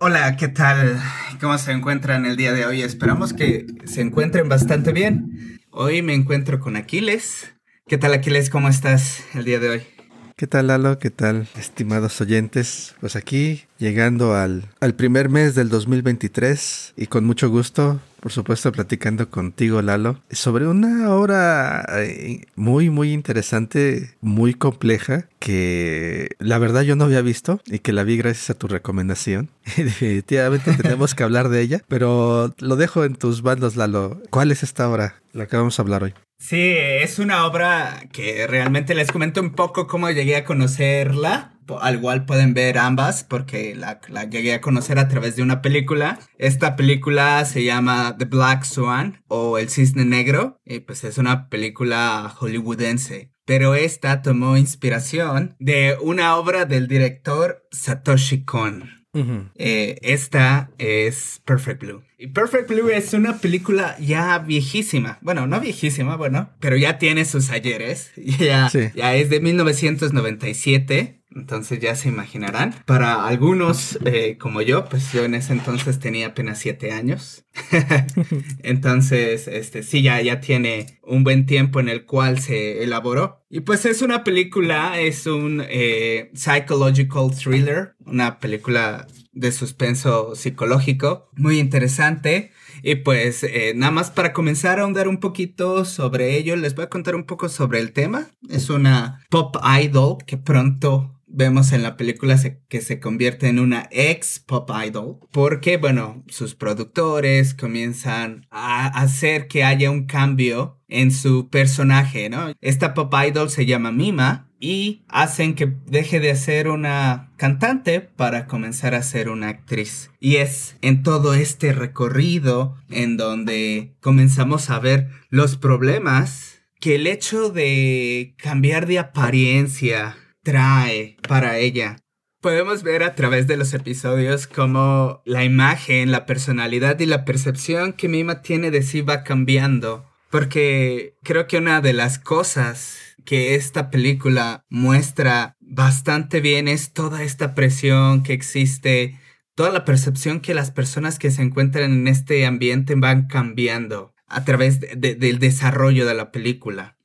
Hola, ¿qué tal? ¿Cómo se encuentran el día de hoy? Esperamos que se encuentren bastante bien. Hoy me encuentro con Aquiles. ¿Qué tal Aquiles? ¿Cómo estás el día de hoy? ¿Qué tal Lalo? ¿Qué tal estimados oyentes? Pues aquí llegando al, al primer mes del 2023 y con mucho gusto por supuesto, platicando contigo, Lalo, sobre una obra eh, muy, muy interesante, muy compleja, que la verdad yo no había visto y que la vi gracias a tu recomendación. definitivamente tenemos que hablar de ella, pero lo dejo en tus bandos, Lalo. ¿Cuál es esta obra, la que vamos a hablar hoy? Sí, es una obra que realmente les comento un poco cómo llegué a conocerla al igual pueden ver ambas porque la, llegué a conocer a través de una película. Esta película se llama The Black Swan o El Cisne Negro y pues es una película hollywoodense. Pero esta tomó inspiración de una obra del director Satoshi Kon. Eh, esta es Perfect Blue. Y Perfect Blue es una película ya viejísima. Bueno, no viejísima, bueno, pero ya tiene sus ayeres. Ya, ya es de 1997. Entonces ya se imaginarán. Para algunos eh, como yo, pues yo en ese entonces tenía apenas siete años. entonces, este sí, ya, ya tiene un buen tiempo en el cual se elaboró. Y pues es una película, es un eh, psychological thriller, una película de suspenso psicológico muy interesante. Y pues eh, nada más para comenzar a ahondar un poquito sobre ello, les voy a contar un poco sobre el tema. Es una pop idol que pronto vemos en la película que se convierte en una ex pop idol porque, bueno, sus productores comienzan a hacer que haya un cambio en su personaje, ¿no? Esta pop idol se llama Mima y hacen que deje de ser una cantante para comenzar a ser una actriz. Y es en todo este recorrido en donde comenzamos a ver los problemas que el hecho de cambiar de apariencia, trae para ella. Podemos ver a través de los episodios cómo la imagen, la personalidad y la percepción que Mima tiene de sí va cambiando. Porque creo que una de las cosas que esta película muestra bastante bien es toda esta presión que existe, toda la percepción que las personas que se encuentran en este ambiente van cambiando a través del desarrollo de la película.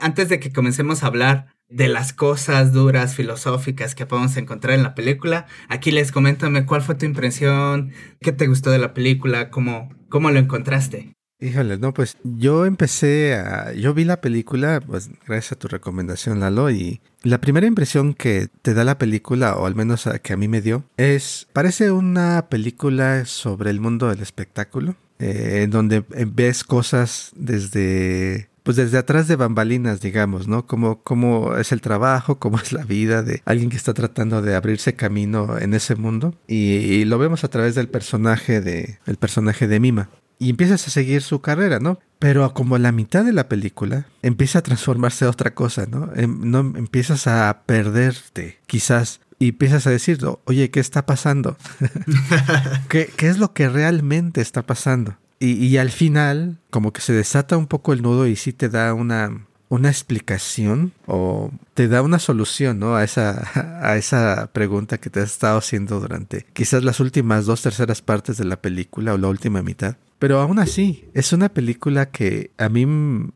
Antes de que comencemos a hablar de las cosas duras, filosóficas que podemos encontrar en la película. Aquí les coméntame cuál fue tu impresión, qué te gustó de la película, cómo, cómo lo encontraste. Híjole, no, pues yo empecé a... Yo vi la película, pues gracias a tu recomendación, Lalo, y la primera impresión que te da la película, o al menos que a mí me dio, es... Parece una película sobre el mundo del espectáculo, eh, en donde ves cosas desde pues desde atrás de bambalinas, digamos, ¿no? Como cómo es el trabajo, cómo es la vida de alguien que está tratando de abrirse camino en ese mundo. Y, lo vemos a través del personaje de, el personaje de Mima. Y empiezas a seguir su carrera, ¿no? Pero como a la mitad de la película empieza a transformarse a otra cosa, ¿no? Em, no empiezas a perderte, quizás y empiezas a decir, oye, ¿qué está pasando? ¿Qué, ¿Qué, es lo que realmente está pasando? Y, al final, como que se desata un poco el nudo y sí te da una, una explicación o te da una solución, ¿no? A esa, a esa pregunta que te has estado haciendo durante quizás las últimas dos terceras partes de la película o la última mitad. Pero aún así, es una película que a mí,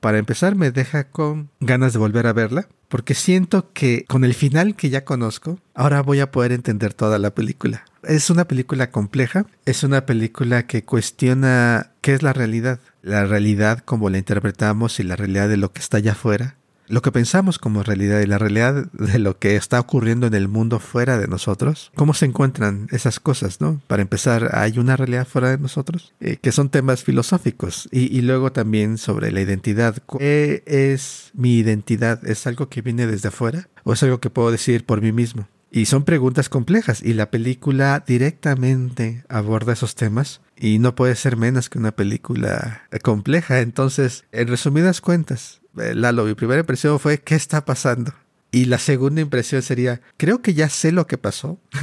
para empezar, me deja con ganas de volver a verla, porque siento que con el final que ya conozco, ahora voy a poder entender toda la película. Es una película compleja, es una película que cuestiona qué es la realidad, la realidad como la interpretamos y la realidad de lo que está allá afuera, lo que pensamos como realidad y la realidad de lo que está ocurriendo en el mundo fuera de nosotros, cómo se encuentran esas cosas, ¿no? Para empezar, hay una realidad fuera de nosotros, eh, que son temas filosóficos, y, y, luego también sobre la identidad. ¿Qué es mi identidad? ¿Es algo que viene desde afuera o es algo que puedo decir por mí mismo? Y son preguntas complejas y la película directamente aborda esos temas y no puede ser menos que una película compleja. Entonces, en resumidas cuentas, eh, Lalo, mi primera impresión fue ¿qué está pasando? Y la segunda impresión sería, creo que ya sé lo que pasó.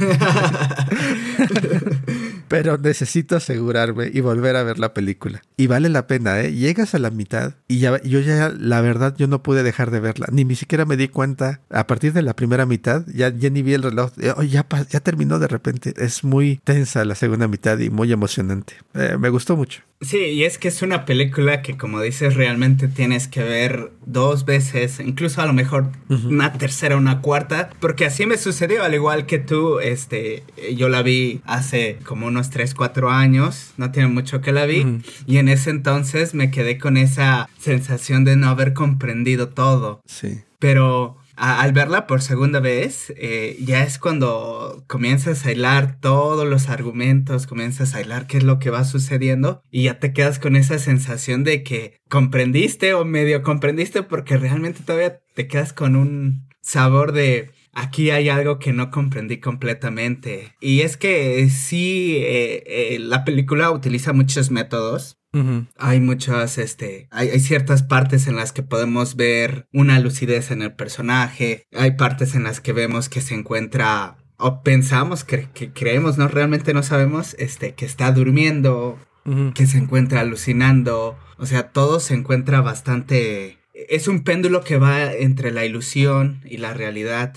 pero necesito asegurarme y volver a ver la película. Y vale la pena, ¿eh? Llegas a la mitad y ya, yo ya, la verdad, yo no pude dejar de verla. Ni, ni siquiera me di cuenta. A partir de la primera mitad, ya, ya ni vi el reloj. Oh, ya, ya terminó de repente. Es muy tensa la segunda mitad y muy emocionante. Eh, me gustó mucho. Sí, y es que es una película que, como dices, realmente tienes que ver dos veces, incluso a lo mejor una tercera, una cuarta, porque así me sucedió, al igual que tú, este, yo la vi hace como unos 3, 4 años, no tiene mucho que la vi, y en ese entonces me quedé con esa sensación de no haber comprendido todo. Sí. Pero al verla por segunda vez, eh, ya es cuando comienzas a hilar todos los argumentos, comienzas a hilar qué es lo que va sucediendo y ya te quedas con esa sensación de que comprendiste o medio comprendiste porque realmente todavía te quedas con un sabor de aquí hay algo que no comprendí completamente. Y es que sí, eh, eh, la película utiliza muchos métodos. Hay muchas, este, hay, ciertas partes en las que podemos ver una lucidez en el personaje, hay partes en las que vemos que se encuentra o pensamos que, creemos, no realmente no sabemos, este, que está durmiendo, que se encuentra alucinando, o sea, todo se encuentra bastante es un péndulo que va entre la ilusión y la realidad.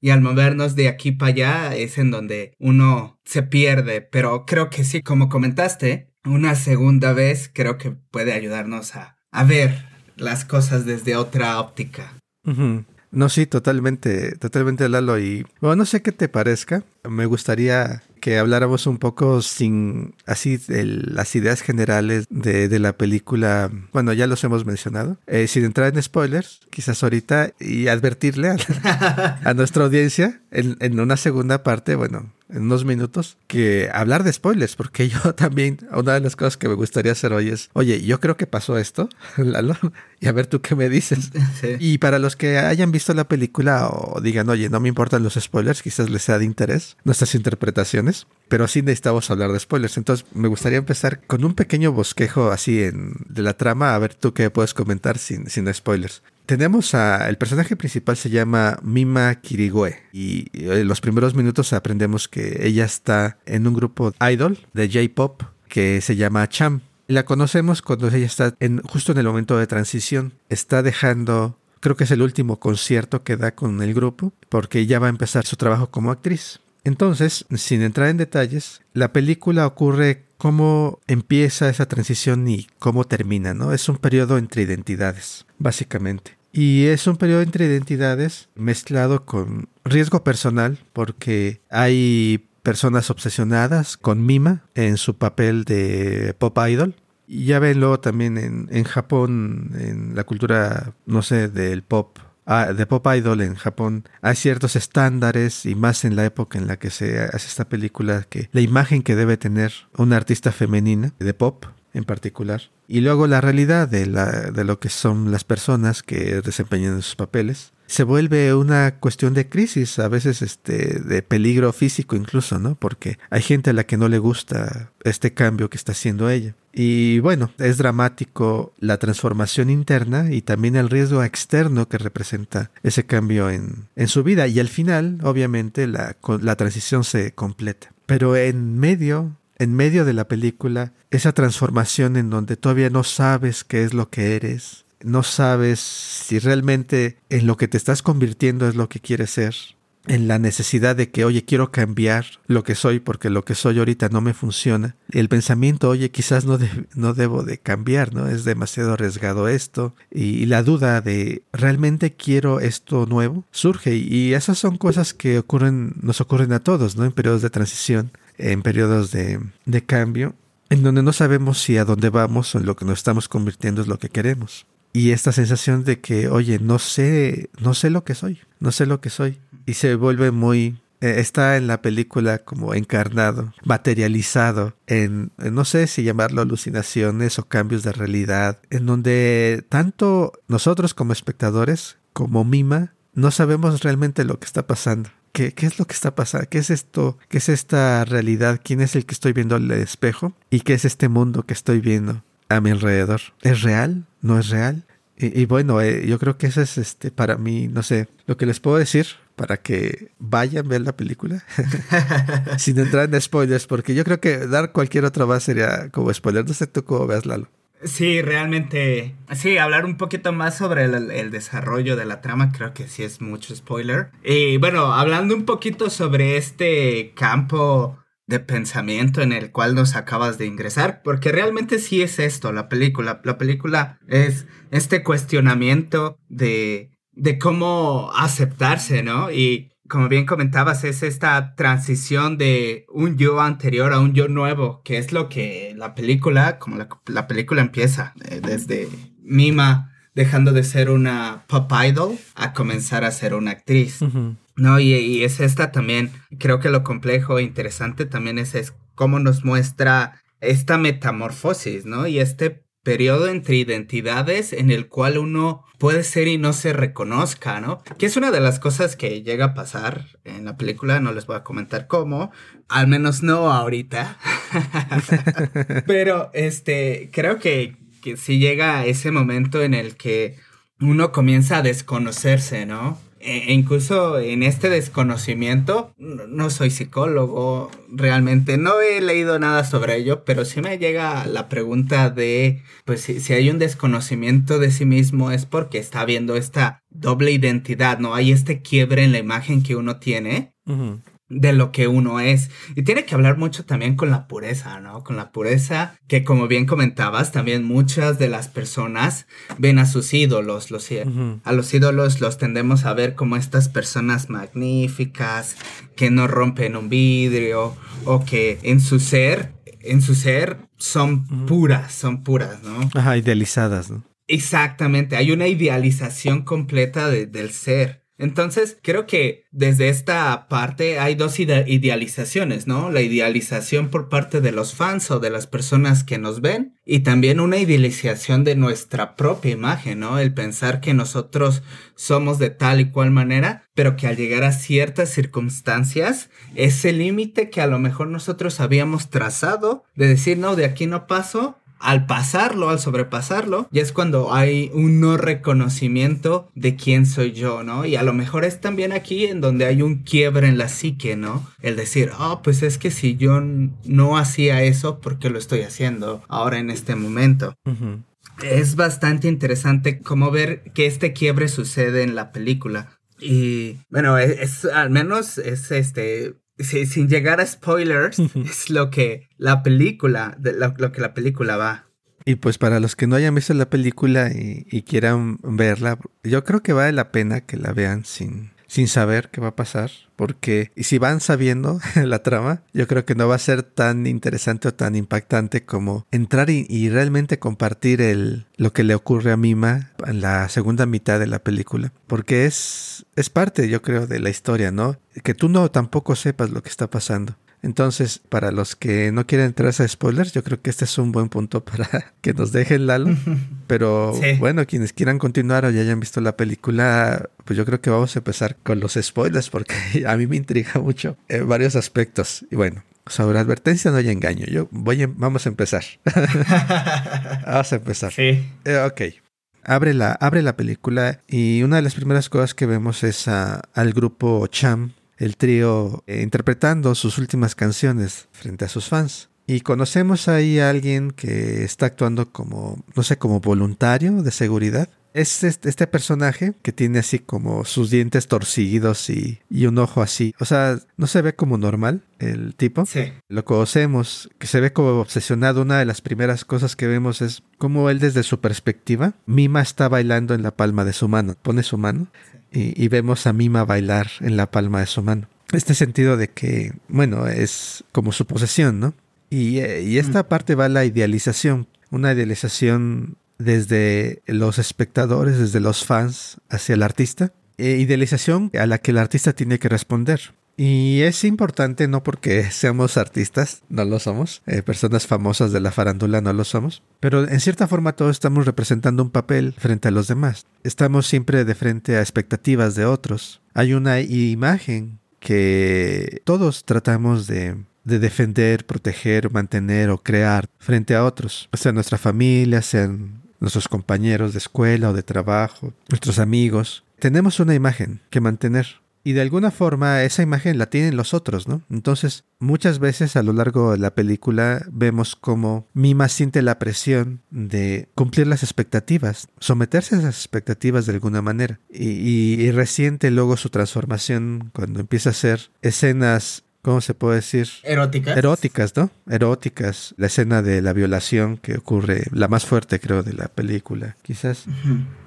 Y al movernos de aquí para allá es en donde uno se pierde. Pero creo que sí, como comentaste, una segunda vez creo que puede ayudarnos a, ver las cosas desde otra óptica. No, sí, totalmente, totalmente, Lalo. Y bueno, no sé qué te parezca. Me gustaría que habláramos un poco sin así las ideas generales de, de, la película. Bueno, ya los hemos mencionado. Eh, sin entrar en spoilers, quizás ahorita y advertirle a, a nuestra audiencia en, en, una segunda parte, bueno, en unos minutos, que hablar de spoilers, porque yo también, una de las cosas que me gustaría hacer hoy es, oye, yo creo que pasó esto, Lalo, y a ver tú qué me dices. Y para los que hayan visto la película o digan, oye, no me importan los spoilers, quizás les sea de interés nuestras interpretaciones, pero sí necesitamos hablar de spoilers. Entonces, me gustaría empezar con un pequeño bosquejo así en, de la trama, a ver tú qué puedes comentar sin, sin spoilers tenemos a. El personaje principal se llama Mima Kirigwe. Y en los primeros minutos aprendemos que ella está en un grupo idol de J-pop que se llama Cham. La conocemos cuando ella está justo en el momento de transición. Está dejando. Creo que es el último concierto que da con el grupo, porque ya va a empezar su trabajo como actriz. Entonces, sin entrar en detalles, la película ocurre cómo empieza esa transición y cómo termina, ¿no? Es un periodo entre identidades, básicamente. Y es un periodo entre identidades mezclado con riesgo personal porque hay personas obsesionadas con Mima en su papel de pop idol. Y ya ven luego también en, en Japón, en la cultura, no sé, del pop Ah, de pop idol en Japón. Hay ciertos estándares y más en la época en la que se hace esta película que la imagen que debe tener una artista femenina de pop en particular. Y luego la realidad de, la, de lo que son las personas que desempeñan sus papeles se vuelve una cuestión de crisis, a veces este, de peligro físico incluso, ¿no? Porque hay gente a la que no le gusta este cambio que está haciendo ella. Y bueno, es dramático la transformación interna y también el riesgo externo que representa ese cambio en, en su vida. Y al final, obviamente, la, la transición se completa. Pero en medio en medio de la película, esa transformación en donde todavía no sabes qué es lo que eres, no sabes si realmente en lo que te estás convirtiendo es lo que quieres ser, en la necesidad de que, oye, quiero cambiar lo que soy porque lo que soy ahorita no me funciona. El pensamiento, oye, quizás no, no debo de cambiar, ¿no? Es demasiado arriesgado esto. Y, la duda de, ¿realmente quiero esto nuevo? Surge y esas son cosas que ocurren, nos ocurren a todos, ¿no? En periodos de transición, en periodos de, de cambio, en donde no sabemos si a dónde vamos o en lo que nos estamos convirtiendo es lo que queremos y esta sensación de que, oye, no sé, no sé lo que soy, no sé lo que soy. Y se vuelve muy, eh, está en la película como encarnado, materializado en, no sé si llamarlo alucinaciones o cambios de realidad, en donde tanto nosotros como espectadores, como Mima, no sabemos realmente lo que está pasando. ¿Qué, ¿Qué, es lo que está pasando? ¿Qué es esto? ¿Qué es esta realidad? ¿Quién es el que estoy viendo al espejo? ¿Y qué es este mundo que estoy viendo? A mi alrededor. ¿Es real? ¿No es real? Y, bueno, eh, yo creo que eso es este para mí, no sé, lo que les puedo decir para que vayan a ver la película sin entrar en spoilers, porque yo creo que dar cualquier otra más sería como spoiler. No sé tú cómo veas, Lalo. Sí, realmente. Sí, hablar un poquito más sobre el, desarrollo de la trama, creo que sí es mucho spoiler. Y bueno, hablando un poquito sobre este campo de pensamiento en el cual nos acabas de ingresar, porque realmente sí es esto, la película. La película es este cuestionamiento de, de cómo aceptarse, ¿no? Y como bien comentabas, es esta transición de un yo anterior a un yo nuevo, que es lo que la película, como la, película empieza, eh, desde Mima dejando de ser una pop idol a comenzar a ser una actriz. No, y, es esta también, creo que lo complejo e interesante también es, es cómo nos muestra esta metamorfosis, ¿no? Y este periodo entre identidades en el cual uno puede ser y no se reconozca, ¿no? Que es una de las cosas que llega a pasar en la película, no les voy a comentar cómo, al menos no ahorita. Pero este, creo que, que sí llega ese momento en el que uno comienza a desconocerse, ¿no? E, e incluso en este desconocimiento, no soy psicólogo, realmente no he leído nada sobre ello, pero sí me llega la pregunta de, pues si, hay un desconocimiento de sí mismo es porque está viendo esta doble identidad, ¿no? Hay este quiebre en la imagen que uno tiene de lo que uno es. Y tiene que hablar mucho también con la pureza, ¿no? Con la pureza que como bien comentabas, también muchas de las personas ven a sus ídolos, los, a los ídolos los tendemos a ver como estas personas magníficas, que no rompen un vidrio o que en su ser, en su ser son puras, son puras, ¿no? Ajá, idealizadas, ¿no? Exactamente, hay una idealización completa del ser. Entonces, creo que desde esta parte hay dos idealizaciones, ¿no? La idealización por parte de los fans o de las personas que nos ven y también una idealización de nuestra propia imagen, ¿no? El pensar que nosotros somos de tal y cual manera, pero que al llegar a ciertas circunstancias, ese límite que a lo mejor nosotros habíamos trazado de decir, no, de aquí no paso, al pasarlo, al sobrepasarlo, ya es cuando hay un no reconocimiento de quién soy yo, ¿no? Y a lo mejor es también aquí en donde hay un quiebre en la psique, ¿no? El decir, oh, pues es que si yo no hacía eso, ¿por qué lo estoy haciendo ahora en este momento? Es bastante interesante como ver que este quiebre sucede en la película. Y bueno, es, al menos es este sí, sin llegar a spoilers, es lo que la película, de lo, que la película va. Y pues para los que no hayan visto la película y, y, quieran verla, yo creo que vale la pena que la vean sin, sin saber qué va a pasar, porque y si van sabiendo la trama, yo creo que no va a ser tan interesante o tan impactante como entrar y, realmente compartir el, lo que le ocurre a Mima en la segunda mitad de la película, porque es, es parte, yo creo, de la historia, ¿no? Que tú no tampoco sepas lo que está pasando. Entonces, para los que no quieren entrar a spoilers, yo creo que este es un buen punto para que nos dejen Lalo. Pero bueno, quienes quieran continuar o ya hayan visto la película, pues yo creo que vamos a empezar con los spoilers porque a mí me intriga mucho en varios aspectos. Y bueno, sobre advertencia no hay engaño. Yo voy vamos a empezar. vamos a empezar. Sí. Eh, ok. Abre la, abre la película y una de las primeras cosas que vemos es al grupo Cham el trío eh, interpretando sus últimas canciones frente a sus fans. Y conocemos ahí a alguien que está actuando como, no sé, como voluntario de seguridad. Es este, personaje que tiene así como sus dientes torcidos y, y, un ojo así. O sea, no se ve como normal el tipo. Sí. Lo conocemos, que se ve como obsesionado. Una de las primeras cosas que vemos es como él desde su perspectiva, Mima está bailando en la palma de su mano. Pone su mano y, vemos a Mima bailar en la palma de su mano. Este sentido de que, bueno, es como su posesión, ¿no? Y, eh, y esta mm. parte va a la idealización, una idealización desde los espectadores, desde los fans hacia el artista, e idealización a la que el artista tiene que responder. Y es importante no porque seamos artistas, no lo somos, eh, personas famosas de la farándula no lo somos, pero en cierta forma todos estamos representando un papel frente a los demás. Estamos siempre de frente a expectativas de otros. Hay una imagen que todos tratamos de, de defender, proteger, mantener o crear frente a otros, sea nuestra familia, sean nuestros compañeros de escuela o de trabajo, nuestros amigos. Tenemos una imagen que mantener. Y de alguna forma esa imagen la tienen los otros, ¿no? Entonces, muchas veces a lo largo de la película vemos cómo Mima siente la presión de cumplir las expectativas, someterse a esas expectativas de alguna manera. Y, y resiente luego su transformación cuando empieza a hacer escenas ¿cómo se puede decir? Eróticas. Eróticas, ¿no? Eróticas. La escena de la violación que ocurre, la más fuerte creo de la película, quizás.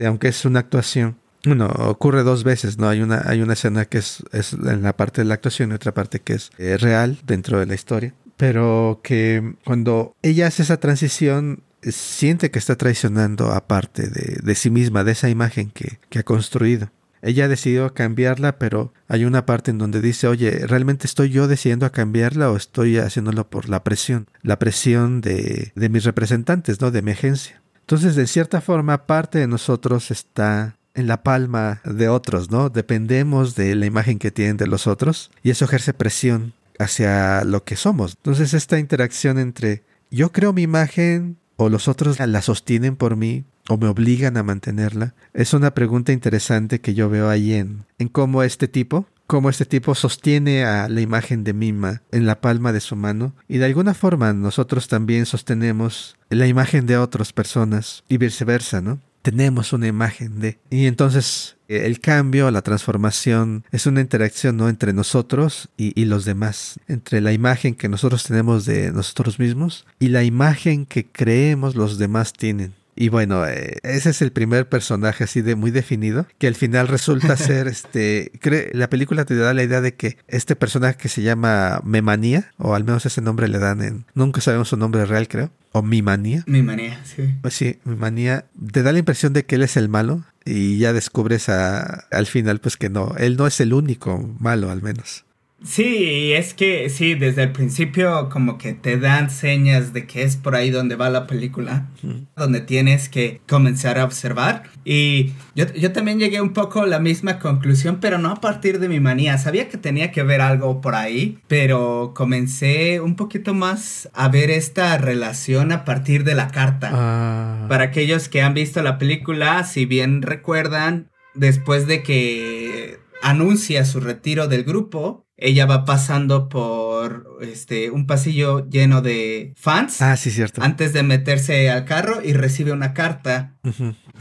Aunque es una actuación. Bueno, ocurre dos veces, ¿no? Hay una, hay una escena que es, es en la parte de la actuación y otra parte que es eh, real dentro de la historia. Pero que cuando ella hace esa transición, siente que está traicionando aparte de, de sí misma, de esa imagen que, que ha construido. Ella ha decidido cambiarla, pero hay una parte en donde dice, oye, ¿realmente estoy yo decidiendo a cambiarla o estoy haciéndolo por la presión? La presión de, de mis representantes, ¿no? De mi agencia. Entonces, de cierta forma, parte de nosotros está en la palma de otros, ¿no? Dependemos de la imagen que tienen de los otros y eso ejerce presión hacia lo que somos. Entonces, esta interacción entre yo creo mi imagen o los otros la sostienen por mí, o me obligan a mantenerla? Es una pregunta interesante que yo veo ahí en, en cómo este tipo, cómo este tipo sostiene a la imagen de Mima en la palma de su mano y de alguna forma nosotros también sostenemos la imagen de otras personas y viceversa, ¿no? Tenemos una imagen de... Y entonces el cambio, la transformación es una interacción ¿no? entre nosotros y, y, los demás, entre la imagen que nosotros tenemos de nosotros mismos y la imagen que creemos los demás tienen. Y bueno, eh, ese es el primer personaje así de muy definido, que al final resulta ser este, cree, la película te da la idea de que este personaje que se llama Memanía, o al menos ese nombre le dan en, nunca sabemos su nombre real creo, o Mimanía. Mimanía, sí. Pues sí, Mimanía, te da la impresión de que él es el malo y ya descubres a, al final pues que no, él no es el único malo al menos. Sí, es que sí, desde el principio como que te dan señas de que es por ahí donde va la película, donde tienes que comenzar a observar. Y yo, yo, también llegué un poco a la misma conclusión, pero no a partir de mi manía. Sabía que tenía que ver algo por ahí, pero comencé un poquito más a ver esta relación a partir de la carta. Ah. Para aquellos que han visto la película, si bien recuerdan, después de que anuncia su retiro del grupo, ella va pasando por este un pasillo lleno de fans. Ah, sí, cierto. Antes de meterse al carro y recibe una carta.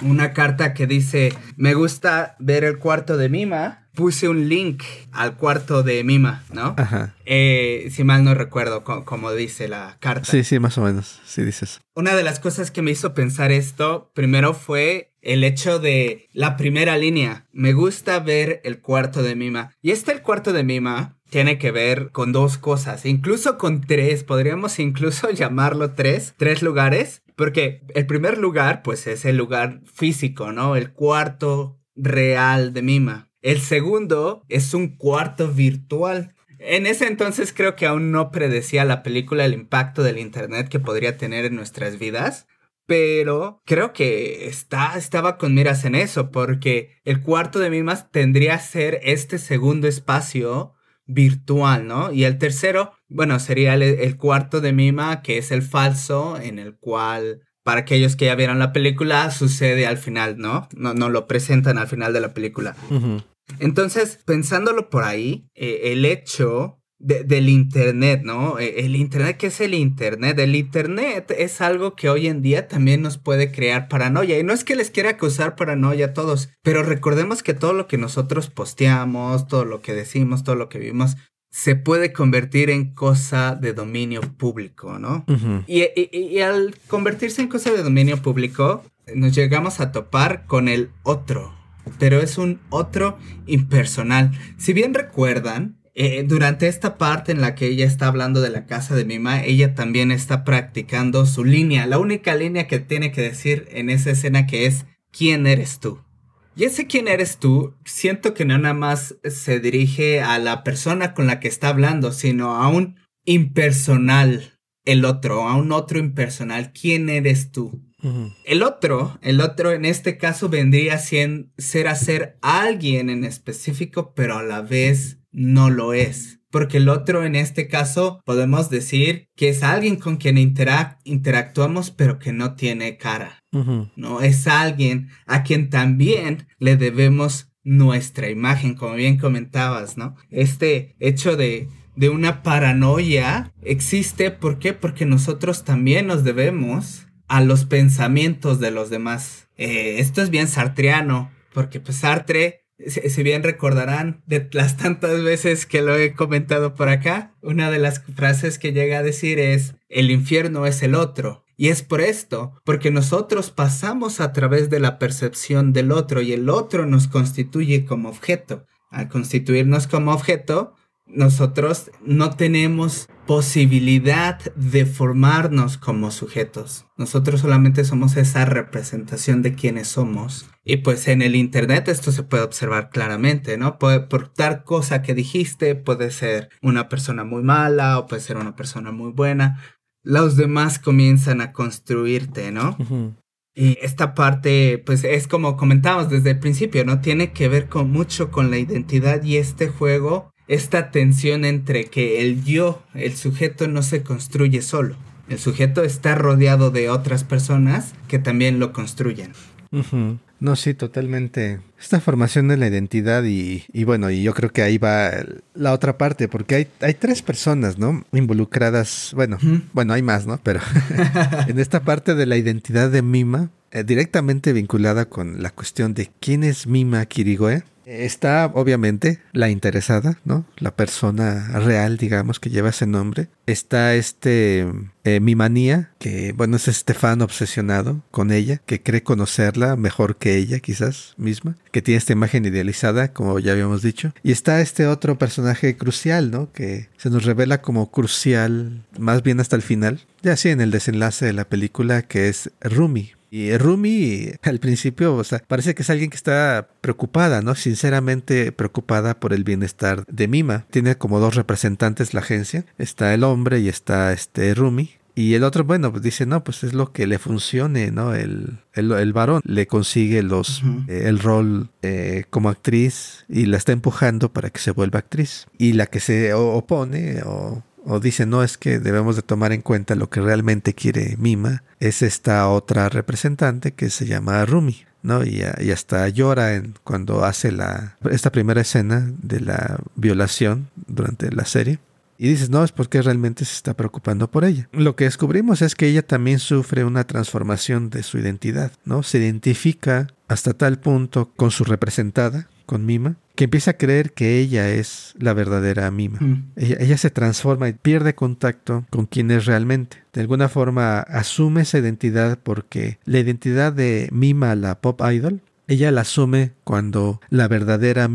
Una carta que dice, me gusta ver el cuarto de Mima. Puse un link al cuarto de Mima, ¿no? Ajá. Eh, si mal no recuerdo como dice la carta. Sí, sí, más o menos. Sí, dices. Una de las cosas que me hizo pensar esto, primero fue el hecho de la primera línea. Me gusta ver el cuarto de Mima. Y este el cuarto de Mima tiene que ver con dos cosas, incluso con tres, podríamos incluso llamarlo tres, tres lugares, porque el primer lugar pues es el lugar físico, ¿no? El cuarto real de Mima. El segundo es un cuarto virtual. En ese entonces creo que aún no predecía la película el impacto del Internet que podría tener en nuestras vidas, pero creo que está, estaba con miras en eso, porque el cuarto de Mimas tendría que ser este segundo espacio virtual, ¿no? Y el tercero, bueno, sería el, el, cuarto de Mima, que es el falso, en el cual, para aquellos que ya vieron la película, sucede al final, ¿no? No, no lo presentan al final de la película. Entonces, pensándolo por ahí, eh, el hecho de, del Internet, ¿no? Eh, el Internet, ¿qué es el Internet? El Internet es algo que hoy en día también nos puede crear paranoia. Y no es que les quiera causar paranoia a todos, pero recordemos que todo lo que nosotros posteamos, todo lo que decimos, todo lo que vivimos, se puede convertir en cosa de dominio público, ¿no? y, y, y, al convertirse en cosa de dominio público, nos llegamos a topar con el otro, pero es un otro impersonal. Si bien recuerdan, eh, durante esta parte en la que ella está hablando de la casa de Mima, ella también está practicando su línea, la única línea que tiene que decir en esa escena que es ¿quién eres tú? Y ese quién eres tú, siento que no nada más se dirige a la persona con la que está hablando, sino a un impersonal, el otro, a un otro impersonal, ¿quién eres tú? El otro, el otro en este caso vendría a ser, ser alguien en específico, pero a la vez no lo es. porque el otro en este caso podemos decir que es alguien con quien interactuamos pero que no tiene cara. No es alguien a quien también le debemos nuestra imagen, como bien comentabas, ¿no? Este hecho de, de una paranoia existe, ¿por qué? Porque nosotros también nos debemos a los pensamientos de los demás. Eh, esto es bien sartreano, porque pues Sartre si bien recordarán de las tantas veces que lo he comentado por acá, una de las frases que llega a decir es, el infierno es el otro. Y es por esto, porque nosotros pasamos a través de la percepción del otro y el otro nos constituye como objeto. Al constituirnos como objeto, nosotros no tenemos posibilidad de formarnos como sujetos. Nosotros solamente somos esa representación de quienes somos. Y pues en el Internet esto se puede observar claramente, ¿no? Puede, por tal cosa que dijiste, puede ser una persona muy mala o puede ser una persona muy buena. Los demás comienzan a construirte, ¿no? Y esta parte, pues es como comentábamos desde el principio, ¿no? Tiene que ver con mucho con la identidad y este juego esta tensión entre que el yo, el sujeto no se construye solo. El sujeto está rodeado de otras personas que también lo construyen. No, sí, totalmente. Esta formación de la identidad y, bueno, y yo creo que ahí va la otra parte, porque hay, hay tres personas, ¿no? Involucradas, bueno, bueno, hay más, ¿no? Pero en esta parte de la identidad de Mima, eh, directamente vinculada con la cuestión de quién es Mima Kirigoe, Está obviamente la interesada, ¿no? La persona real, digamos, que lleva ese nombre. Está este eh, mi manía, que bueno, es Estefan obsesionado con ella, que cree conocerla mejor que ella, quizás misma, que tiene esta imagen idealizada, como ya habíamos dicho. Y está este otro personaje crucial, ¿no? Que se nos revela como crucial, más bien hasta el final, ya sí en el desenlace de la película, que es Rumi, y Rumi al principio, o sea, parece que es alguien que está preocupada, ¿no? Sinceramente preocupada por el bienestar de Mima. Tiene como dos representantes la agencia. Está el hombre y está este Rumi. Y el otro, bueno, pues dice, no, pues es lo que le funcione, ¿no? El, el, varón le consigue los, eh, el rol eh, como actriz y la está empujando para que se vuelva actriz. Y la que se opone o o dice no es que debemos de tomar en cuenta lo que realmente quiere Mima, es esta otra representante que se llama Rumi, ¿no? Y, hasta llora en, cuando hace la, esta primera escena de la violación durante la serie. Y dices, no, es porque realmente se está preocupando por ella. Lo que descubrimos es que ella también sufre una transformación de su identidad, ¿no? Se identifica hasta tal punto con su representada, con Mima, que empieza a creer que ella es la verdadera Mima. Mm. Ella, se transforma y pierde contacto con quien es realmente. De alguna forma asume esa identidad porque la identidad de Mima, la pop idol, ella la asume cuando la verdadera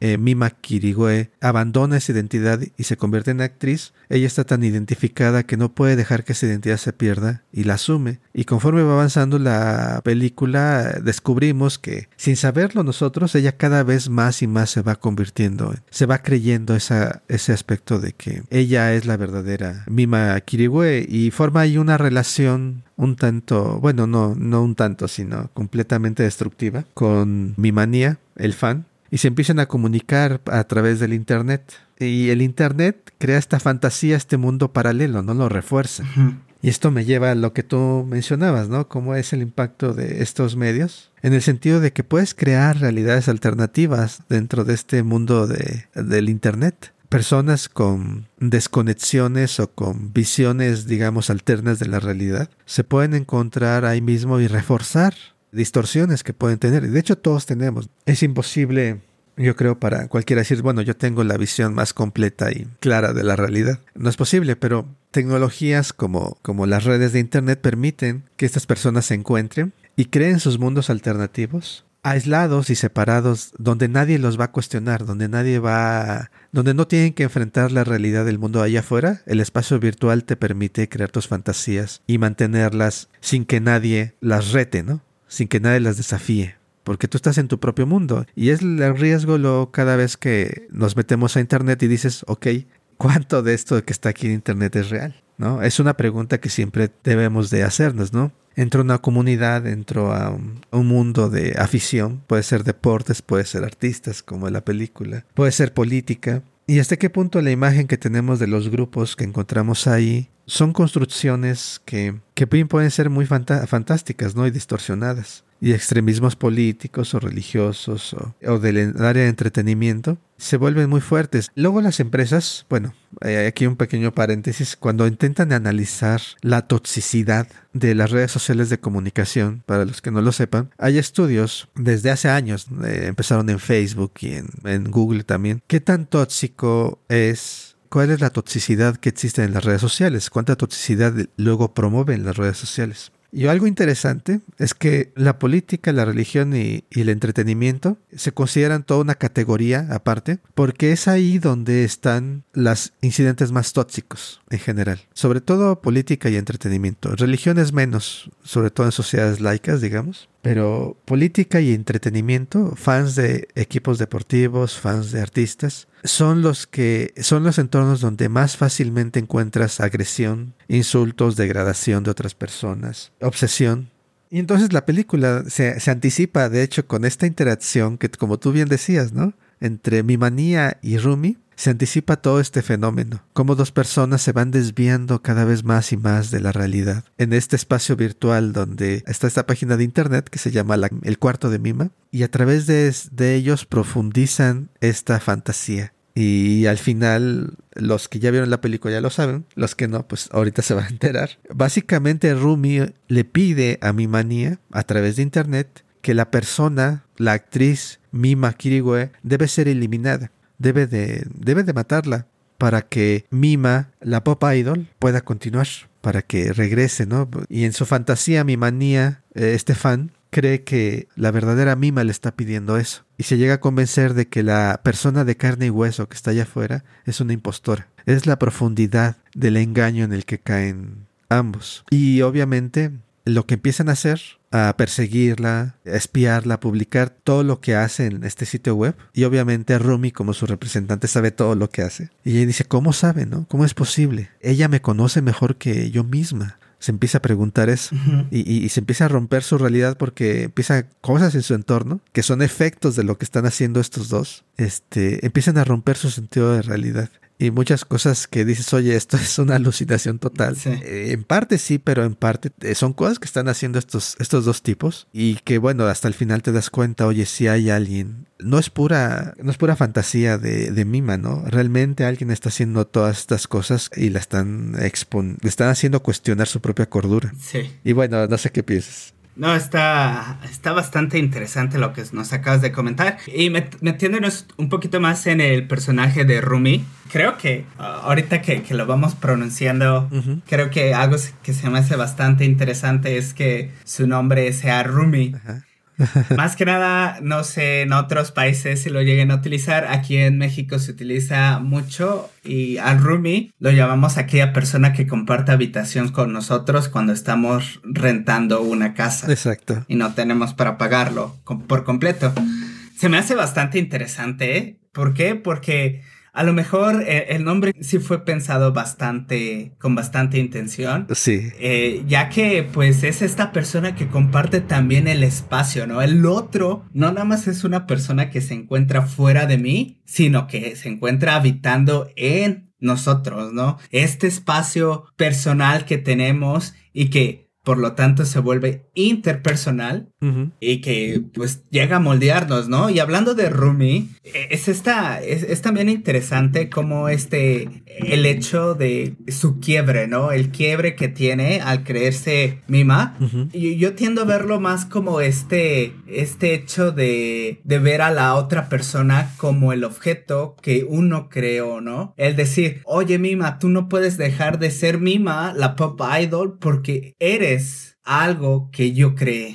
eh, Mima Kirigüe abandona esa identidad y se convierte en actriz. Ella está tan identificada que no puede dejar que esa identidad se pierda y la asume. Y conforme va avanzando la película, descubrimos que, sin saberlo nosotros, ella cada vez más y más se va convirtiendo, se va creyendo ese aspecto de que ella es la verdadera Mima Kirigüe y forma ahí una relación un tanto, bueno, no, no un tanto, sino completamente destructiva con mi manía, el fan, y se empiezan a comunicar a través del Internet. Y el Internet crea esta fantasía, este mundo paralelo, no lo refuerza. Y esto me lleva a lo que tú mencionabas, ¿no? ¿Cómo es el impacto de estos medios? En el sentido de que puedes crear realidades alternativas dentro de este mundo de, del Internet personas con desconexiones o con visiones, digamos, alternas de la realidad, se pueden encontrar ahí mismo y reforzar distorsiones que pueden tener. De hecho, todos tenemos. Es imposible, yo creo, para cualquiera decir, bueno, yo tengo la visión más completa y clara de la realidad. No es posible, pero tecnologías como, como las redes de Internet permiten que estas personas se encuentren y creen sus mundos alternativos aislados y separados, donde nadie los va a cuestionar, donde nadie va, donde no tienen que enfrentar la realidad del mundo allá afuera, el espacio virtual te permite crear tus fantasías y mantenerlas sin que nadie las rete, ¿no? Sin que nadie las desafíe. Porque tú estás en tu propio mundo. Y es el riesgo lo cada vez que nos metemos a internet y dices, ok, ¿cuánto de esto que está aquí en internet es real? ¿No? Es una pregunta que siempre debemos de hacernos, ¿no? Entro a una comunidad, entro a un, mundo de afición, puede ser deportes, puede ser artistas como en la película, puede ser política, ¿Y hasta qué punto la imagen que tenemos de los grupos que encontramos ahí son construcciones que, que pueden ser muy fantásticas ¿no? y distorsionadas? Y extremismos políticos o religiosos o, del área de entretenimiento se vuelven muy fuertes. Luego las empresas, bueno, aquí un pequeño paréntesis, cuando intentan analizar la toxicidad de las redes sociales de comunicación, para los que no lo sepan, hay estudios desde hace años, eh, empezaron en Facebook y en, en Google también, qué tan tóxico es cuál es la toxicidad que existe en las redes sociales, cuánta toxicidad luego promueven las redes sociales. Y algo interesante es que la política, la religión y, el entretenimiento se consideran toda una categoría aparte, porque es ahí donde están los incidentes más tóxicos en general. Sobre todo política y entretenimiento. Religión es menos, sobre todo en sociedades laicas, digamos. Pero política y entretenimiento, fans de equipos deportivos, fans de artistas, son los que son los entornos donde más fácilmente encuentras agresión, insultos, degradación de otras personas, obsesión. Y entonces la película se, se anticipa, de hecho, con esta interacción que, como tú bien decías, ¿no? Entre mi manía y Rumi, se anticipa todo este fenómeno, cómo dos personas se van desviando cada vez más y más de la realidad. En este espacio virtual donde está esta página de internet que se llama El cuarto de Mima, y a través de, de ellos profundizan esta fantasía. Y al final, los que ya vieron la película ya lo saben, los que no, pues ahorita se van a enterar. Básicamente Rumi le pide a Mimania, a través de internet, que la persona, la actriz Mima Kirigwe, debe ser eliminada debe de, debe de matarla para que Mima, la pop idol, pueda continuar, para que regrese, ¿no? Y en su fantasía, mi manía, eh, este fan, cree que la verdadera Mima le está pidiendo eso. Y se llega a convencer de que la persona de carne y hueso que está allá afuera es una impostora. Es la profundidad del engaño en el que caen ambos. Y obviamente lo que empiezan a hacer, a perseguirla, a espiarla, a publicar todo lo que hace en este sitio web. Y obviamente Rumi, como su representante, sabe todo lo que hace. Y ella dice, ¿cómo sabe, no? ¿Cómo es posible? Ella me conoce mejor que yo misma se empieza a preguntar eso y, se empieza a romper su realidad porque empieza cosas en su entorno que son efectos de lo que están haciendo estos dos, este, empiezan a romper su sentido de realidad y muchas cosas que dices, oye, esto es una alucinación total. Eh, en parte sí, pero en parte eh, son cosas que están haciendo estos, estos dos tipos y que bueno, hasta el final te das cuenta, oye, si hay alguien, no es pura, no es pura fantasía de, de Mima, ¿no? Realmente alguien está haciendo todas estas cosas y la están expon le están haciendo cuestionar su propia cordura. Sí. Y bueno, no sé qué piensas. No, está, está bastante interesante lo que nos acabas de comentar. Y metiéndonos un poquito más en el personaje de Rumi, creo que ahorita que, lo vamos pronunciando, creo que algo que se me hace bastante interesante es que su nombre sea Rumi. Más que nada, no sé en otros países si lo lleguen a utilizar. Aquí en México se utiliza mucho y al roomie lo llamamos aquella persona que comparte habitación con nosotros cuando estamos rentando una casa. Exacto. Y no tenemos para pagarlo por completo. Se me hace bastante interesante. ¿eh? ¿Por qué? Porque a lo mejor eh, el nombre sí fue pensado bastante, con bastante intención. Sí. Eh, ya que pues es esta persona que comparte también el espacio, ¿no? El otro no nada más es una persona que se encuentra fuera de mí, sino que se encuentra habitando en nosotros, ¿no? Este espacio personal que tenemos y que por lo tanto se vuelve interpersonal y que pues llega a moldearnos, ¿no? Y hablando de Rumi, e, es esta, es, también interesante como este, el hecho de su quiebre, ¿no? El quiebre que tiene al creerse Mima. Y yo tiendo a verlo más como este, este hecho de, de ver a la otra persona como el objeto que uno creó, ¿no? El decir, oye Mima, tú no puedes dejar de ser Mima, la pop idol, porque eres algo que yo creé.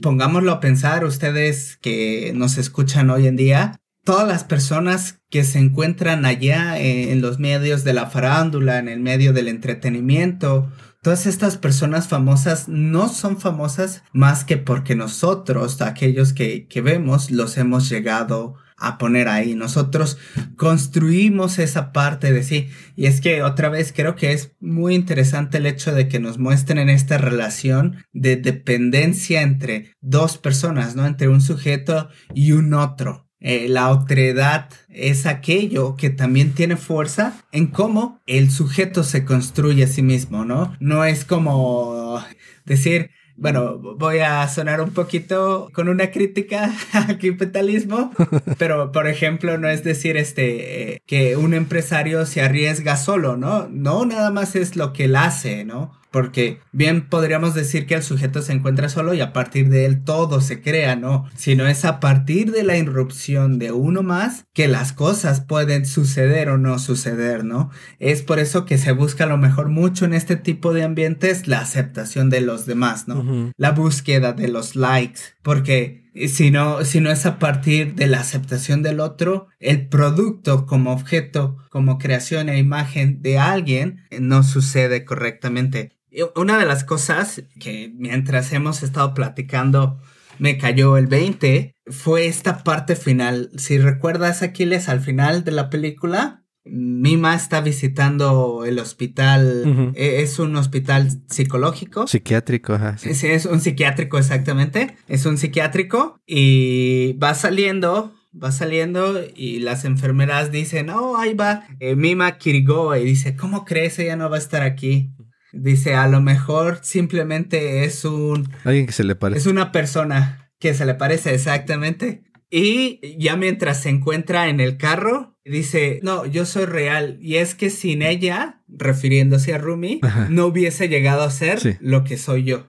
Pongámoslo a pensar, ustedes que nos escuchan hoy en día, todas las personas que se encuentran allá en los medios de la farándula, en el medio del entretenimiento, todas estas personas famosas no son famosas más que porque nosotros, aquellos que, que vemos, los hemos llegado a poner ahí. Nosotros construimos esa parte de sí. Y es que otra vez creo que es muy interesante el hecho de que nos muestren en esta relación de dependencia entre dos personas, ¿no? Entre un sujeto y un otro eh, la otredad es aquello que también tiene fuerza en cómo el sujeto se construye a sí mismo, ¿no? No es como decir, bueno, voy a sonar un poquito con una crítica al capitalismo, pero por ejemplo, no es decir este que un empresario se arriesga solo, ¿no? No, nada más es lo que él hace, ¿no? Porque bien podríamos decir que el sujeto se encuentra solo y a partir de él todo se crea, ¿no? Sino es a partir de la irrupción de uno más que las cosas pueden suceder o no suceder, ¿no? Es por eso que se busca a lo mejor mucho en este tipo de ambientes la aceptación de los demás, ¿no? La búsqueda de los likes, porque si no, si no es a partir de la aceptación del otro, el producto como objeto, como creación e imagen de alguien no sucede correctamente. Una de las cosas que mientras hemos estado platicando me cayó el 20 fue esta parte final. Si recuerdas, Aquiles, al final de la película, Mima está visitando el hospital. E, es un hospital psicológico. Psiquiátrico, ajá. Sí. es un psiquiátrico, exactamente. Es un psiquiátrico y va saliendo va saliendo y las enfermeras dicen, oh, ahí va eh, Mima Kirigo y dice, ¿cómo crees? Ella no va a estar aquí. Dice, a lo mejor simplemente es un... Alguien que se le parece. Es una persona que se le parece exactamente. Y ya mientras se encuentra en el carro, dice, no, yo soy real. Y es que sin ella, refiriéndose a Rumi, no hubiese llegado a ser lo que soy yo.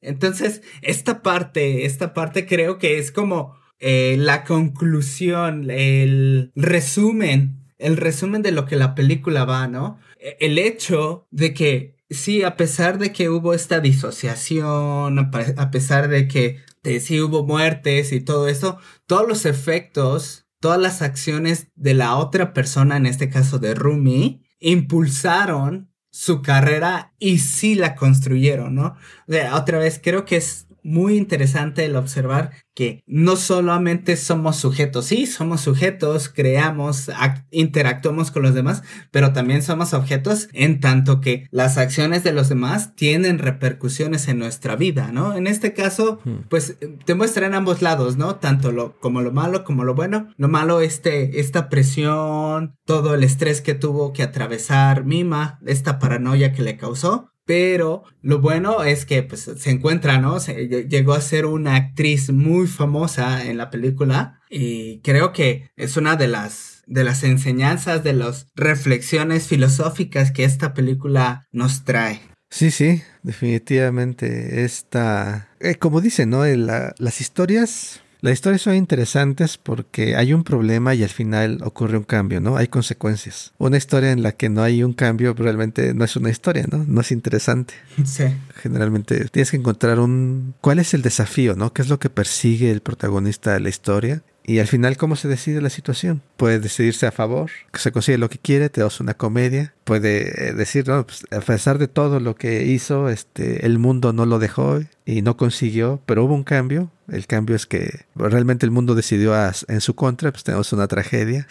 Entonces, esta parte, esta parte creo que es como eh, la conclusión, el resumen, el resumen de lo que la película va, ¿no? E, el hecho de que sí, a pesar de que hubo esta disociación, a pesar de que sí hubo muertes y todo eso, todos los efectos, todas las acciones de la otra persona, en este caso de Rumi, impulsaron su carrera y sí la construyeron, ¿no? O sea, otra vez, creo que es muy interesante el observar que no solamente somos sujetos, sí, somos sujetos, creamos, interactuamos con los demás, pero también somos objetos en tanto que las acciones de los demás tienen repercusiones en nuestra vida, ¿no? En este caso, hmm. pues te muestra en ambos lados, ¿no? Tanto lo como lo malo como lo bueno. Lo malo este esta presión, todo el estrés que tuvo que atravesar Mima, esta paranoia que le causó, pero lo bueno es que pues, se encuentra, ¿no? llegó a ser una actriz muy famosa en la película y creo que es una de las de las enseñanzas, de las reflexiones filosóficas que esta película nos trae. Sí, sí, definitivamente. Esta, eh, como dicen, ¿no? las historias las historias son interesantes porque hay un problema y al final ocurre un cambio, ¿no? Hay consecuencias. Una historia en la que no hay un cambio realmente no es una historia, ¿no? No es interesante. Sí. Generalmente tienes que encontrar un... ¿Cuál es el desafío, ¿no? ¿Qué es lo que persigue el protagonista de la historia? Y al final, ¿cómo se decide la situación? Puede decidirse a favor, que se consigue lo que quiere, te das una comedia. Puede eh, decir, no, pues, a pesar de todo lo que hizo, este, el mundo no lo dejó y no consiguió, pero hubo un cambio. El cambio es que realmente el mundo decidió en su contra, pues tenemos una tragedia.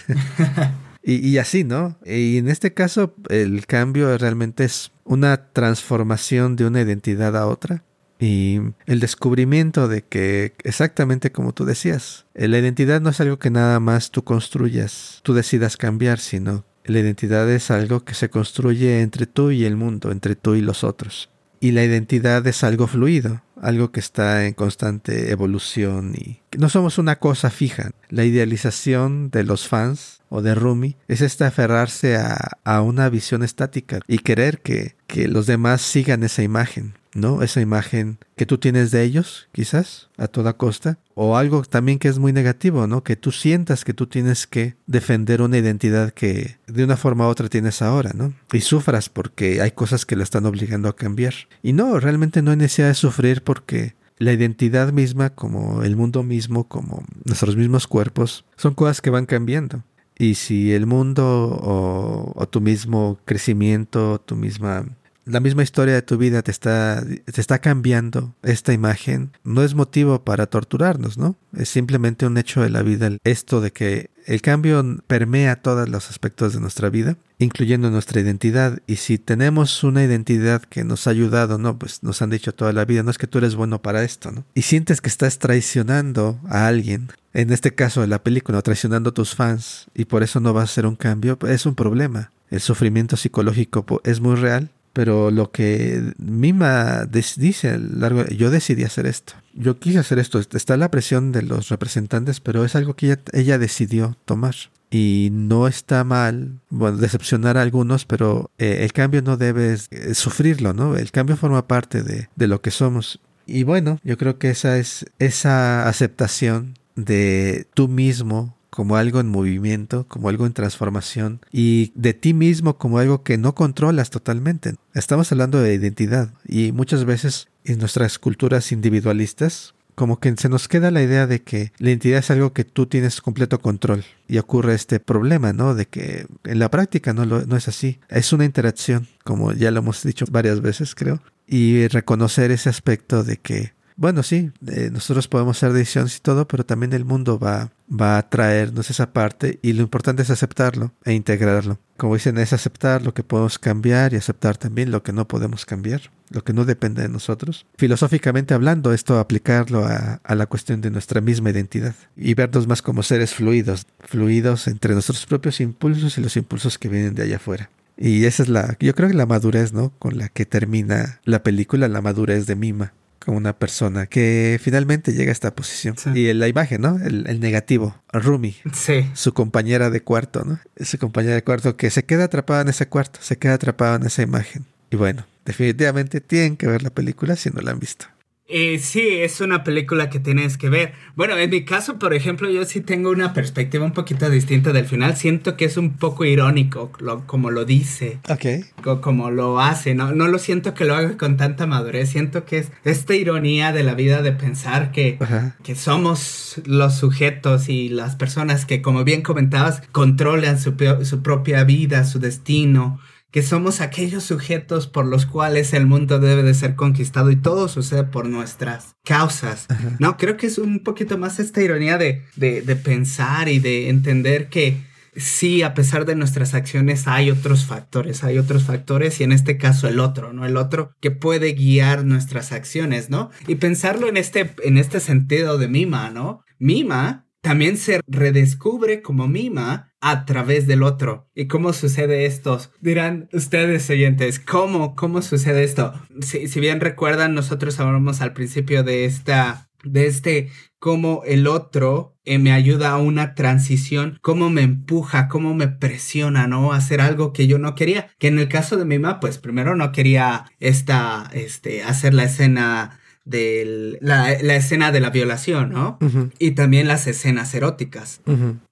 y, y así, ¿no? Y en este caso, el cambio realmente es una transformación de una identidad a otra y el descubrimiento de que, exactamente como tú decías, la identidad no es algo que nada más tú construyas, tú decidas cambiar, sino la identidad es algo que se construye entre tú y el mundo, entre tú y los otros. Y la identidad es algo fluido, algo que está en constante evolución y no somos una cosa fija. La idealización de los fans o de Rumi es esta aferrarse a, a una visión estática y querer que, que los demás sigan esa imagen. ¿No? Esa imagen que tú tienes de ellos, quizás, a toda costa. O algo también que es muy negativo, ¿no? Que tú sientas que tú tienes que defender una identidad que de una forma u otra tienes ahora, ¿no? Y sufras porque hay cosas que la están obligando a cambiar. Y no, realmente no hay necesidad de sufrir porque la identidad misma, como el mundo mismo, como nuestros mismos cuerpos, son cosas que van cambiando. Y si el mundo o, o tu mismo crecimiento, tu misma la misma historia de tu vida te está, te está cambiando esta imagen, no es motivo para torturarnos, ¿no? Es simplemente un hecho de la vida, esto de que el cambio permea todos los aspectos de nuestra vida, incluyendo nuestra identidad. Y si tenemos una identidad que nos ha ayudado, no, pues nos han dicho toda la vida, no es que tú eres bueno para esto, ¿no? Y sientes que estás traicionando a alguien en este caso de la película, traicionando a tus fans y por eso no vas a hacer un cambio, es un problema. El sufrimiento psicológico es muy real, pero lo que Mima dice, largo, yo decidí hacer esto. Yo quise hacer esto. Está la presión de los representantes, pero es algo que ella, decidió tomar. Y no está mal, decepcionar a algunos, pero eh, el cambio no debes eh, sufrirlo, ¿no? El cambio forma parte de, de lo que somos. Y bueno, yo creo que esa es esa aceptación de tú mismo como algo en movimiento, como algo en transformación y de ti mismo como algo que no controlas totalmente. Estamos hablando de identidad y muchas veces en nuestras culturas individualistas como que se nos queda la idea de que la identidad es algo que tú tienes completo control y ocurre este problema, ¿no? De que en la práctica no, no es así. Es una interacción, como ya lo hemos dicho varias veces, creo. Y reconocer ese aspecto de que bueno, sí, eh, nosotros podemos hacer decisiones y todo, pero también el mundo va, va a traernos esa parte y lo importante es aceptarlo e integrarlo. Como dicen, es aceptar lo que podemos cambiar y aceptar también lo que no podemos cambiar, lo que no depende de nosotros. Filosóficamente hablando, esto aplicarlo a, a la cuestión de nuestra misma identidad y vernos más como seres fluidos, fluidos entre nuestros propios impulsos y los impulsos que vienen de allá afuera. Y esa es la, yo creo que la madurez, ¿no? Con la que termina la película, la madurez de Mima como una persona que finalmente llega a esta posición. Y la imagen, ¿no? El, negativo, Rumi. Sí. Su compañera de cuarto, ¿no? Su compañera de cuarto que se queda atrapada en ese cuarto, se queda atrapada en esa imagen. Y bueno, definitivamente tienen que ver la película si no la han visto. Eh, sí, es una película que tienes que ver. Bueno, en mi caso, por ejemplo, yo sí tengo una perspectiva un poquito distinta del final. Siento que es un poco irónico, como lo dice. Ok. como lo hace. No, no lo siento que lo haga con tanta madurez. Siento que es esta ironía de la vida de pensar que, que somos los sujetos y las personas que, como bien comentabas, controlan su, su propia vida, su destino que somos aquellos sujetos por los cuales el mundo debe de ser conquistado y todo sucede por nuestras causas. No, creo que es un poquito más esta ironía de, de, de pensar y de entender que sí, a pesar de nuestras acciones, hay otros factores, hay otros factores y en este caso el otro, ¿no? El otro que puede guiar nuestras acciones, ¿no? Y pensarlo en este, en este sentido de Mima, ¿no? Mima también se redescubre como Mima a través del otro. ¿Y cómo sucede esto? Dirán ustedes oyentes, ¿cómo, cómo sucede esto? Si, si bien recuerdan, nosotros hablamos al principio de esta, de este, cómo el otro eh, me ayuda a una transición, cómo me empuja, cómo me presiona, ¿no? Hacer algo que yo no quería. Que en el caso de Mima, pues primero no quería esta, este, hacer la escena de la, escena de la violación, ¿no? Y también las escenas eróticas.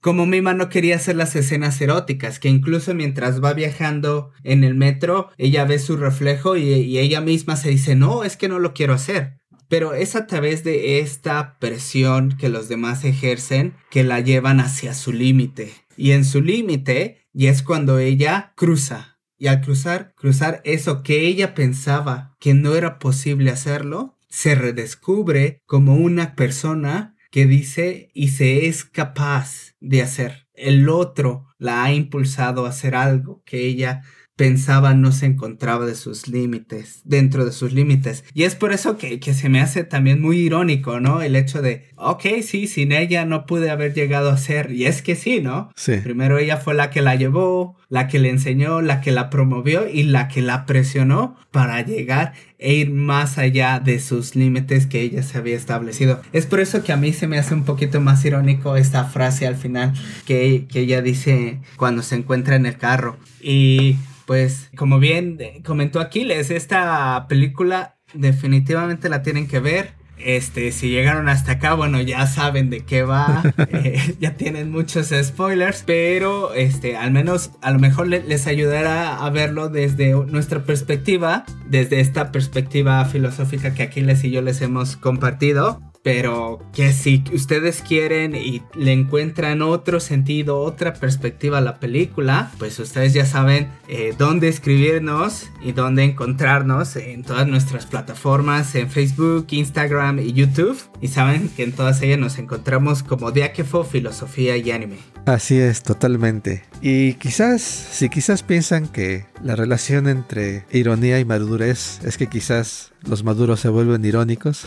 Como Mima no quería hacer las escenas eróticas, que incluso mientras va viajando en el metro, ella ve su reflejo y, y ella misma se dice, no, es que no lo quiero hacer. Pero es a través de esta presión que los demás ejercen que la llevan hacia su límite. Y en su límite, y es cuando ella cruza. Y al cruzar, cruzar eso que ella pensaba que no era posible hacerlo, se redescubre como una persona que dice y se es capaz de hacer. El otro la ha impulsado a hacer algo que ella pensaba no se encontraba de sus límites, dentro de sus límites. Y es por eso que, que, se me hace también muy irónico, ¿no? El hecho de, ok, sí, sin ella no pude haber llegado a ser. Y es que sí, ¿no? Sí. Primero ella fue la que la llevó, la que le enseñó, la que la promovió y la que la presionó para llegar e ir más allá de sus límites que ella se había establecido. Es por eso que a mí se me hace un poquito más irónico esta frase al final que, que ella dice cuando se encuentra en el carro. Y pues como bien comentó Aquiles, esta película definitivamente la tienen que ver. Este, si llegaron hasta acá, bueno, ya saben de qué va, eh, ya tienen muchos spoilers, pero este, al menos, a lo mejor les ayudará a verlo desde nuestra perspectiva, desde esta perspectiva filosófica que Aquiles y yo les hemos compartido pero que si ustedes quieren y le encuentran otro sentido, otra perspectiva a la película, pues ustedes ya saben eh, dónde escribirnos y dónde encontrarnos en todas nuestras plataformas, en Facebook, Instagram y YouTube. Y saben que en todas ellas nos encontramos como Diáquefo, Filosofía y Anime. Así es, totalmente. Y quizás, si quizás piensan que la relación entre ironía y madurez es que quizás los maduros se vuelven irónicos.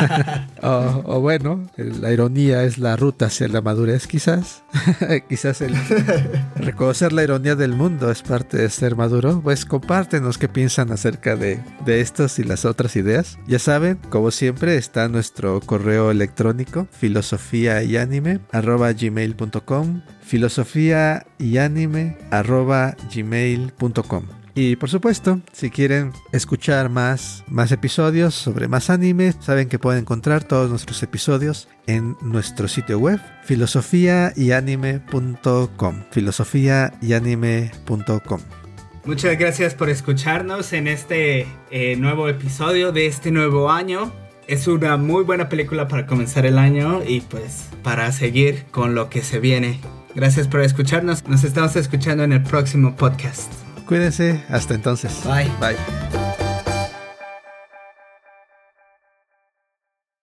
o, bueno, la ironía es la ruta hacia la madurez, quizás. quizás el reconocer la ironía del mundo es parte de ser maduro. Pues compártenos qué piensan acerca de, de estos y las otras ideas. Ya saben, como siempre, está nuestro correo electrónico filosofía y anime arroba gmail.com filosofía y anime arroba gmail.com y por supuesto, si quieren escuchar más, más episodios sobre más anime, saben que pueden encontrar todos nuestros episodios en nuestro sitio web filosofiayanime.com. filosofiayanime.com. Muchas gracias por escucharnos en este eh, nuevo episodio de este nuevo año. Es una muy buena película para comenzar el año y pues para seguir con lo que se viene. Gracias por escucharnos. Nos estamos escuchando en el próximo podcast. Cuídense, hasta entonces. Bye. Bye.